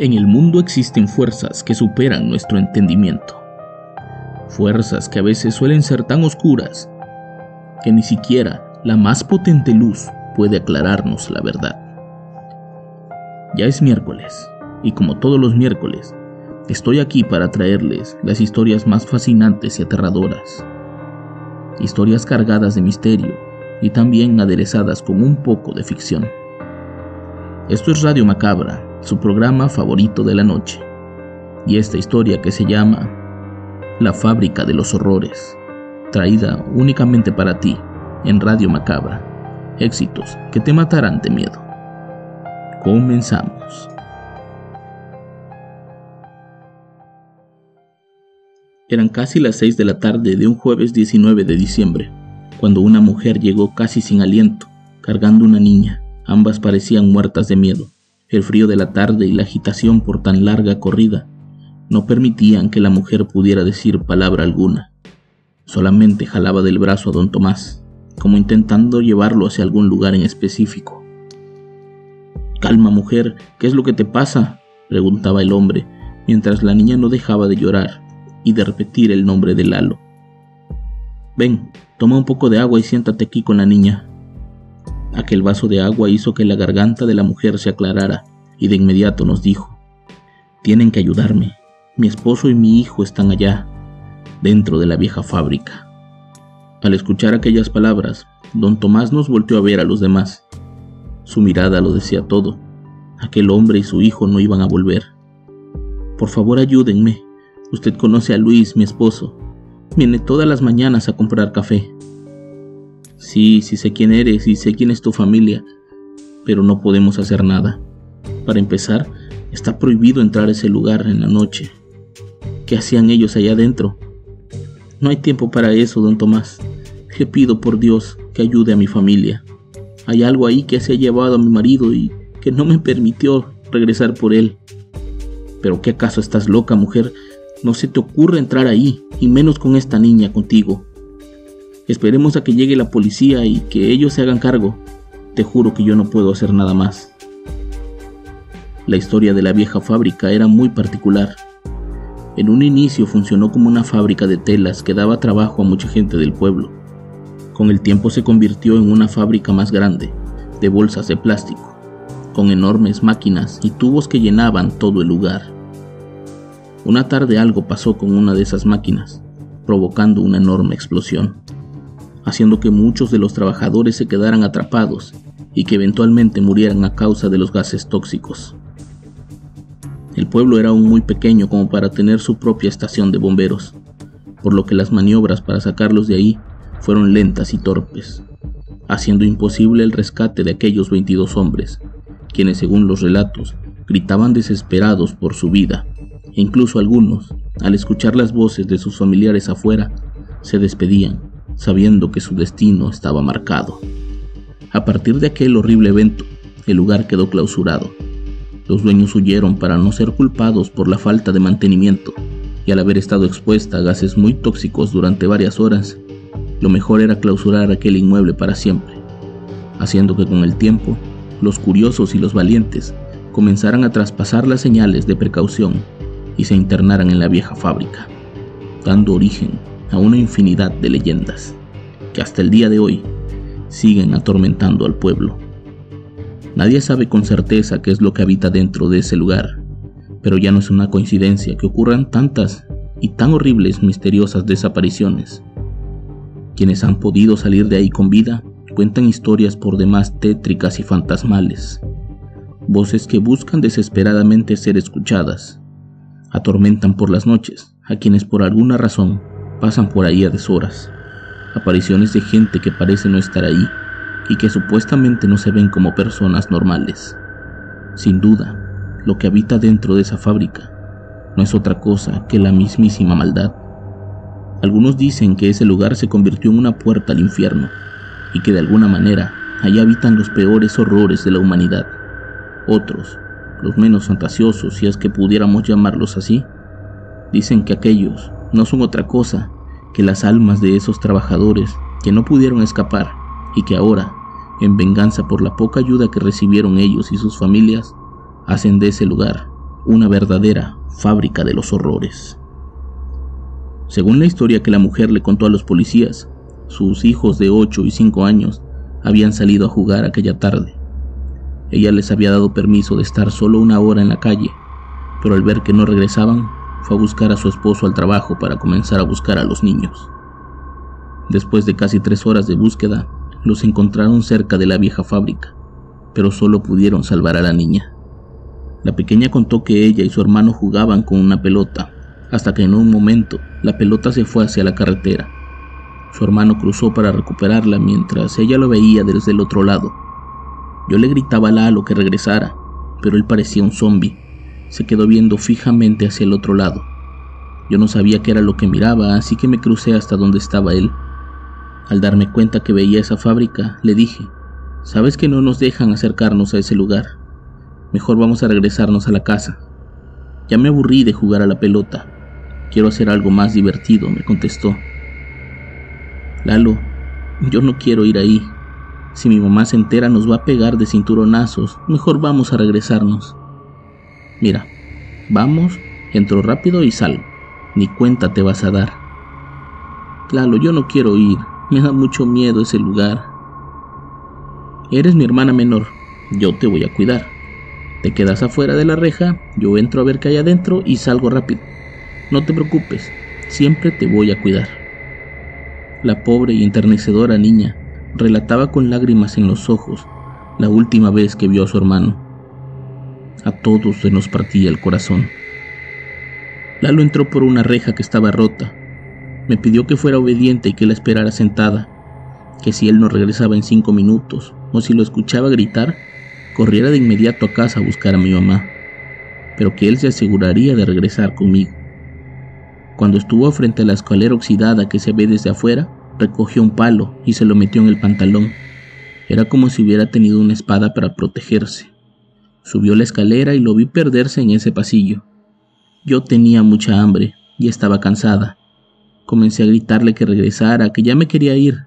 En el mundo existen fuerzas que superan nuestro entendimiento. Fuerzas que a veces suelen ser tan oscuras que ni siquiera la más potente luz puede aclararnos la verdad. Ya es miércoles, y como todos los miércoles, estoy aquí para traerles las historias más fascinantes y aterradoras. Historias cargadas de misterio y también aderezadas con un poco de ficción. Esto es Radio Macabra, su programa favorito de la noche. Y esta historia que se llama La fábrica de los horrores, traída únicamente para ti en Radio Macabra. Éxitos que te matarán de miedo. Comenzamos. Eran casi las 6 de la tarde de un jueves 19 de diciembre, cuando una mujer llegó casi sin aliento, cargando una niña. Ambas parecían muertas de miedo. El frío de la tarde y la agitación por tan larga corrida no permitían que la mujer pudiera decir palabra alguna. Solamente jalaba del brazo a don Tomás, como intentando llevarlo hacia algún lugar en específico. Calma, mujer, ¿qué es lo que te pasa? preguntaba el hombre, mientras la niña no dejaba de llorar y de repetir el nombre de Lalo. Ven, toma un poco de agua y siéntate aquí con la niña, Aquel vaso de agua hizo que la garganta de la mujer se aclarara y de inmediato nos dijo, Tienen que ayudarme. Mi esposo y mi hijo están allá, dentro de la vieja fábrica. Al escuchar aquellas palabras, don Tomás nos volteó a ver a los demás. Su mirada lo decía todo. Aquel hombre y su hijo no iban a volver. Por favor ayúdenme. Usted conoce a Luis, mi esposo. Viene todas las mañanas a comprar café. Sí, sí sé quién eres y sé quién es tu familia, pero no podemos hacer nada. Para empezar, está prohibido entrar a ese lugar en la noche. ¿Qué hacían ellos allá adentro? No hay tiempo para eso, don Tomás. Le pido por Dios que ayude a mi familia. Hay algo ahí que se ha llevado a mi marido y que no me permitió regresar por él. Pero ¿qué acaso estás loca, mujer? No se te ocurre entrar ahí, y menos con esta niña contigo. Esperemos a que llegue la policía y que ellos se hagan cargo. Te juro que yo no puedo hacer nada más. La historia de la vieja fábrica era muy particular. En un inicio funcionó como una fábrica de telas que daba trabajo a mucha gente del pueblo. Con el tiempo se convirtió en una fábrica más grande, de bolsas de plástico, con enormes máquinas y tubos que llenaban todo el lugar. Una tarde algo pasó con una de esas máquinas, provocando una enorme explosión haciendo que muchos de los trabajadores se quedaran atrapados y que eventualmente murieran a causa de los gases tóxicos. El pueblo era aún muy pequeño como para tener su propia estación de bomberos, por lo que las maniobras para sacarlos de ahí fueron lentas y torpes, haciendo imposible el rescate de aquellos 22 hombres, quienes según los relatos gritaban desesperados por su vida, e incluso algunos, al escuchar las voces de sus familiares afuera, se despedían sabiendo que su destino estaba marcado. A partir de aquel horrible evento, el lugar quedó clausurado. Los dueños huyeron para no ser culpados por la falta de mantenimiento y al haber estado expuesta a gases muy tóxicos durante varias horas, lo mejor era clausurar aquel inmueble para siempre, haciendo que con el tiempo los curiosos y los valientes comenzaran a traspasar las señales de precaución y se internaran en la vieja fábrica, dando origen a una infinidad de leyendas que hasta el día de hoy siguen atormentando al pueblo. Nadie sabe con certeza qué es lo que habita dentro de ese lugar, pero ya no es una coincidencia que ocurran tantas y tan horribles misteriosas desapariciones. Quienes han podido salir de ahí con vida cuentan historias por demás tétricas y fantasmales, voces que buscan desesperadamente ser escuchadas, atormentan por las noches a quienes por alguna razón pasan por ahí a deshoras. Apariciones de gente que parece no estar ahí y que supuestamente no se ven como personas normales. Sin duda, lo que habita dentro de esa fábrica no es otra cosa que la mismísima maldad. Algunos dicen que ese lugar se convirtió en una puerta al infierno y que de alguna manera allí habitan los peores horrores de la humanidad. Otros, los menos fantasiosos, si es que pudiéramos llamarlos así, dicen que aquellos no son otra cosa que las almas de esos trabajadores que no pudieron escapar y que ahora, en venganza por la poca ayuda que recibieron ellos y sus familias, hacen de ese lugar una verdadera fábrica de los horrores. Según la historia que la mujer le contó a los policías, sus hijos de 8 y 5 años habían salido a jugar aquella tarde. Ella les había dado permiso de estar solo una hora en la calle, pero al ver que no regresaban, fue a buscar a su esposo al trabajo para comenzar a buscar a los niños. Después de casi tres horas de búsqueda, los encontraron cerca de la vieja fábrica, pero solo pudieron salvar a la niña. La pequeña contó que ella y su hermano jugaban con una pelota, hasta que en un momento la pelota se fue hacia la carretera. Su hermano cruzó para recuperarla mientras ella lo veía desde el otro lado. Yo le gritaba a Lalo que regresara, pero él parecía un zombi. Se quedó viendo fijamente hacia el otro lado. Yo no sabía qué era lo que miraba, así que me crucé hasta donde estaba él. Al darme cuenta que veía esa fábrica, le dije, sabes que no nos dejan acercarnos a ese lugar. Mejor vamos a regresarnos a la casa. Ya me aburrí de jugar a la pelota. Quiero hacer algo más divertido, me contestó. Lalo, yo no quiero ir ahí. Si mi mamá se entera nos va a pegar de cinturonazos. Mejor vamos a regresarnos. Mira, vamos, entro rápido y salgo. Ni cuenta te vas a dar. Lalo, yo no quiero ir. Me da mucho miedo ese lugar. Eres mi hermana menor. Yo te voy a cuidar. Te quedas afuera de la reja, yo entro a ver qué hay adentro y salgo rápido. No te preocupes, siempre te voy a cuidar. La pobre y enternecedora niña relataba con lágrimas en los ojos la última vez que vio a su hermano. A todos se nos partía el corazón. Lalo entró por una reja que estaba rota. Me pidió que fuera obediente y que la esperara sentada, que si él no regresaba en cinco minutos o si lo escuchaba gritar, corriera de inmediato a casa a buscar a mi mamá, pero que él se aseguraría de regresar conmigo. Cuando estuvo frente a la escalera oxidada que se ve desde afuera, recogió un palo y se lo metió en el pantalón. Era como si hubiera tenido una espada para protegerse. Subió la escalera y lo vi perderse en ese pasillo. Yo tenía mucha hambre y estaba cansada. Comencé a gritarle que regresara, que ya me quería ir,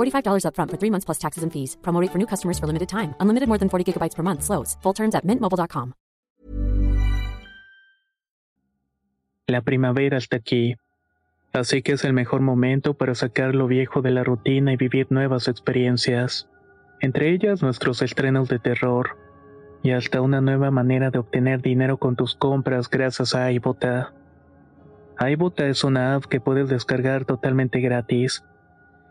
$45 upfront for three months plus taxes and fees. Promo for new customers for limited time. Unlimited more than 40 gigabytes per month. Slows. Full terms at mintmobile.com. La primavera está aquí. Así que es el mejor momento para sacar lo viejo de la rutina y vivir nuevas experiencias. Entre ellas nuestros estrenos de terror. Y hasta una nueva manera de obtener dinero con tus compras gracias a iBota. iBota es una app que puedes descargar totalmente gratis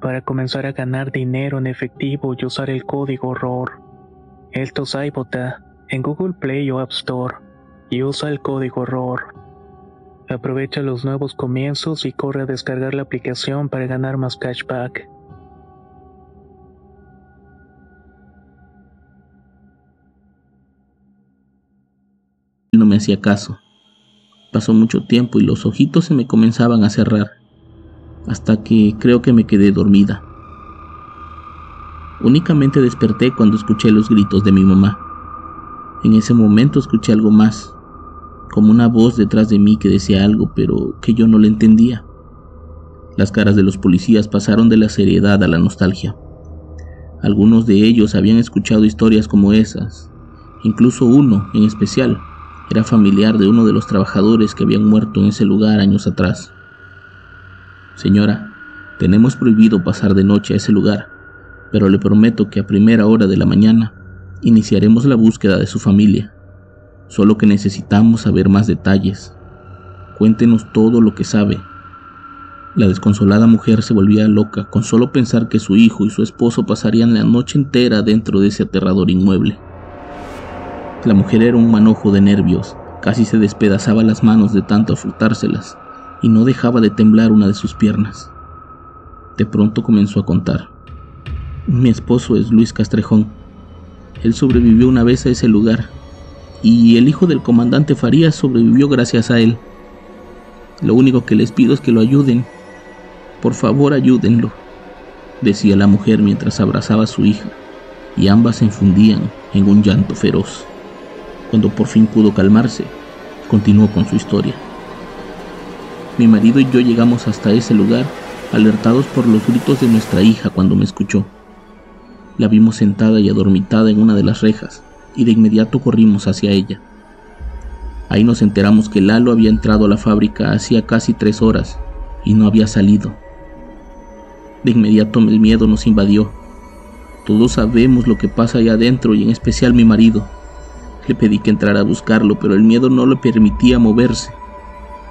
para comenzar a ganar dinero en efectivo y usar el código ROR. Esto es iBota en Google Play o App Store y usa el código ROR. Aprovecha los nuevos comienzos y corre a descargar la aplicación para ganar más cashback. No me hacía caso. Pasó mucho tiempo y los ojitos se me comenzaban a cerrar, hasta que creo que me quedé dormida. Únicamente desperté cuando escuché los gritos de mi mamá. En ese momento escuché algo más, como una voz detrás de mí que decía algo, pero que yo no le entendía. Las caras de los policías pasaron de la seriedad a la nostalgia. Algunos de ellos habían escuchado historias como esas. Incluso uno, en especial, era familiar de uno de los trabajadores que habían muerto en ese lugar años atrás. Señora, tenemos prohibido pasar de noche a ese lugar, pero le prometo que a primera hora de la mañana iniciaremos la búsqueda de su familia. Solo que necesitamos saber más detalles. Cuéntenos todo lo que sabe. La desconsolada mujer se volvía loca con solo pensar que su hijo y su esposo pasarían la noche entera dentro de ese aterrador inmueble. La mujer era un manojo de nervios, casi se despedazaba las manos de tanto frotárselas y no dejaba de temblar una de sus piernas. De pronto comenzó a contar. Mi esposo es Luis Castrejón. Él sobrevivió una vez a ese lugar y el hijo del comandante Farías sobrevivió gracias a él. Lo único que les pido es que lo ayuden. Por favor, ayúdenlo, decía la mujer mientras abrazaba a su hija, y ambas se infundían en un llanto feroz. Cuando por fin pudo calmarse, continuó con su historia. Mi marido y yo llegamos hasta ese lugar alertados por los gritos de nuestra hija cuando me escuchó. La vimos sentada y adormitada en una de las rejas, y de inmediato corrimos hacia ella. Ahí nos enteramos que Lalo había entrado a la fábrica hacía casi tres horas y no había salido. De inmediato el miedo nos invadió. Todos sabemos lo que pasa allá adentro y en especial mi marido. Le pedí que entrara a buscarlo, pero el miedo no le permitía moverse.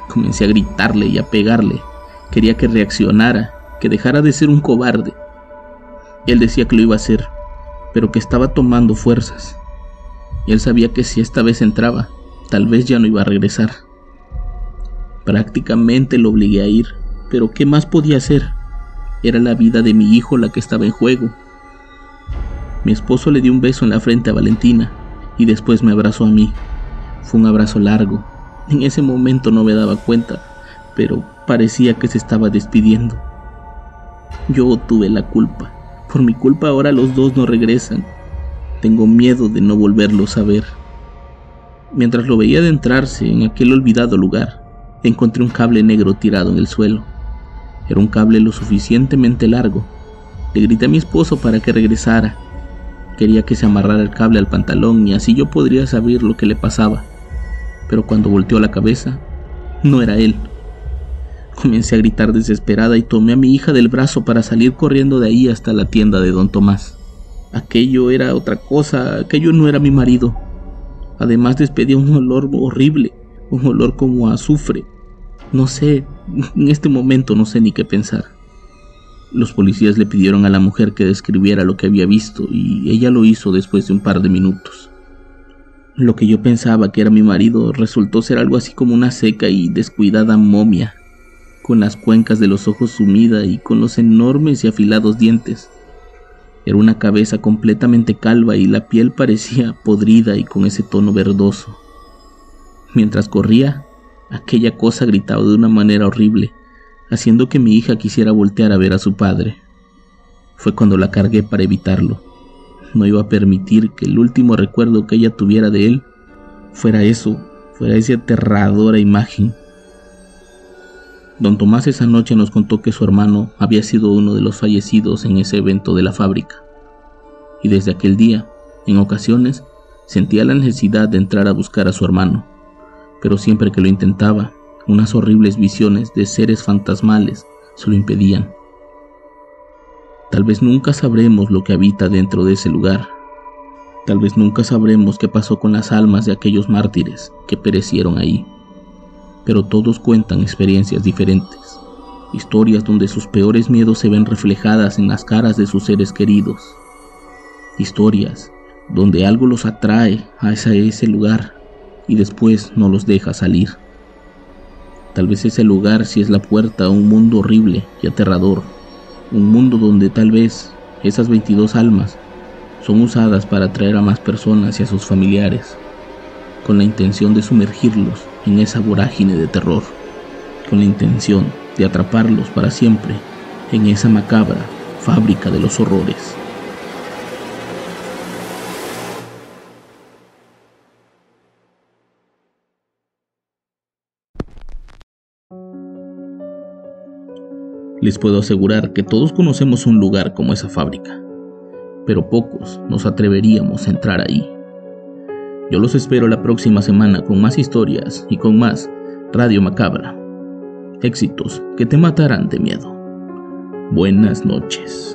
Comencé a gritarle y a pegarle. Quería que reaccionara, que dejara de ser un cobarde. Él decía que lo iba a hacer, pero que estaba tomando fuerzas él sabía que si esta vez entraba, tal vez ya no iba a regresar. Prácticamente lo obligué a ir, pero ¿qué más podía hacer? Era la vida de mi hijo la que estaba en juego. Mi esposo le dio un beso en la frente a Valentina y después me abrazó a mí. Fue un abrazo largo. En ese momento no me daba cuenta, pero parecía que se estaba despidiendo. Yo tuve la culpa. Por mi culpa ahora los dos no regresan. Tengo miedo de no volverlos a ver. Mientras lo veía adentrarse en aquel olvidado lugar, encontré un cable negro tirado en el suelo. Era un cable lo suficientemente largo. Le grité a mi esposo para que regresara. Quería que se amarrara el cable al pantalón y así yo podría saber lo que le pasaba. Pero cuando volteó la cabeza, no era él. Comencé a gritar desesperada y tomé a mi hija del brazo para salir corriendo de ahí hasta la tienda de don Tomás. Aquello era otra cosa, aquello no era mi marido. Además despedía un olor horrible, un olor como azufre. No sé, en este momento no sé ni qué pensar. Los policías le pidieron a la mujer que describiera lo que había visto y ella lo hizo después de un par de minutos. Lo que yo pensaba que era mi marido resultó ser algo así como una seca y descuidada momia, con las cuencas de los ojos sumida y con los enormes y afilados dientes. Era una cabeza completamente calva y la piel parecía podrida y con ese tono verdoso. Mientras corría, aquella cosa gritaba de una manera horrible, haciendo que mi hija quisiera voltear a ver a su padre. Fue cuando la cargué para evitarlo. No iba a permitir que el último recuerdo que ella tuviera de él fuera eso, fuera esa aterradora imagen. Don Tomás esa noche nos contó que su hermano había sido uno de los fallecidos en ese evento de la fábrica. Y desde aquel día, en ocasiones, sentía la necesidad de entrar a buscar a su hermano, pero siempre que lo intentaba, unas horribles visiones de seres fantasmales se lo impedían. Tal vez nunca sabremos lo que habita dentro de ese lugar. Tal vez nunca sabremos qué pasó con las almas de aquellos mártires que perecieron ahí. Pero todos cuentan experiencias diferentes, historias donde sus peores miedos se ven reflejadas en las caras de sus seres queridos, historias donde algo los atrae a ese, lugar y después no los deja salir. Tal vez ese lugar sí es la puerta a un mundo horrible y aterrador un mundo donde tal vez esas 22 almas son usadas para atraer a más personas y a sus familiares, con la intención de sumergirlos en esa vorágine de terror, con la intención de atraparlos para siempre en esa macabra fábrica de los horrores. Les puedo asegurar que todos conocemos un lugar como esa fábrica, pero pocos nos atreveríamos a entrar ahí. Yo los espero la próxima semana con más historias y con más Radio Macabra. Éxitos que te matarán de miedo. Buenas noches.